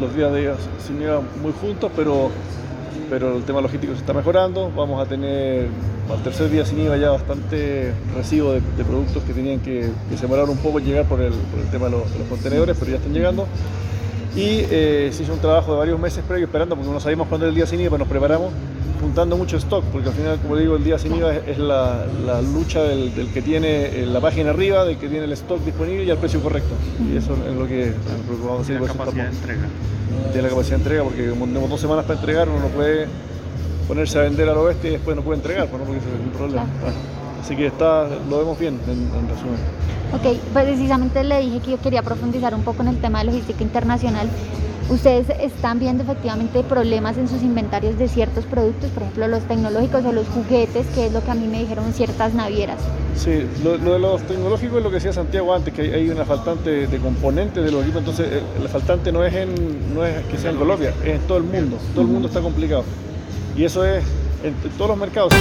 los días de sin nieve muy juntos, pero, pero el tema logístico se está mejorando. Vamos a tener al tercer día sin IVA ya bastante recibo de, productos que tenían que, que, se demorar un poco en llegar por el, por el tema de los, de los, contenedores, pero ya están llegando. Y eh, se hizo un trabajo de varios meses previo esperando, porque no sabíamos cuándo era el día sin IVA, pero nos preparamos juntando mucho stock, porque al final, como digo, el día sin IVA es, la, la, lucha del, del, que tiene la página arriba, del que tiene el stock disponible y al precio correcto. Y eso es lo que, a hacer. La capacidad de entrega. Tiene la capacidad de entrega, porque como tenemos dos semanas para entregar, uno no puede ponerse a vender a lo bestia y después no puede entregar, pues, ¿no? porque ese es un problema. Así que está, lo vemos bien en, en resumen. Ok, precisamente le dije que yo quería profundizar un poco en el tema de logística internacional. ¿Ustedes están viendo efectivamente problemas en sus inventarios de ciertos productos, por ejemplo los tecnológicos o los juguetes, que es lo que a mí me dijeron ciertas navieras? Sí, lo, de los tecnológicos es lo que decía Santiago antes, que hay una faltante de componentes de los equipos, entonces el, el faltante no es, en, no es que sea en Colombia, es en todo el mundo, todo el mundo está complicado. Y eso es en todos los mercados.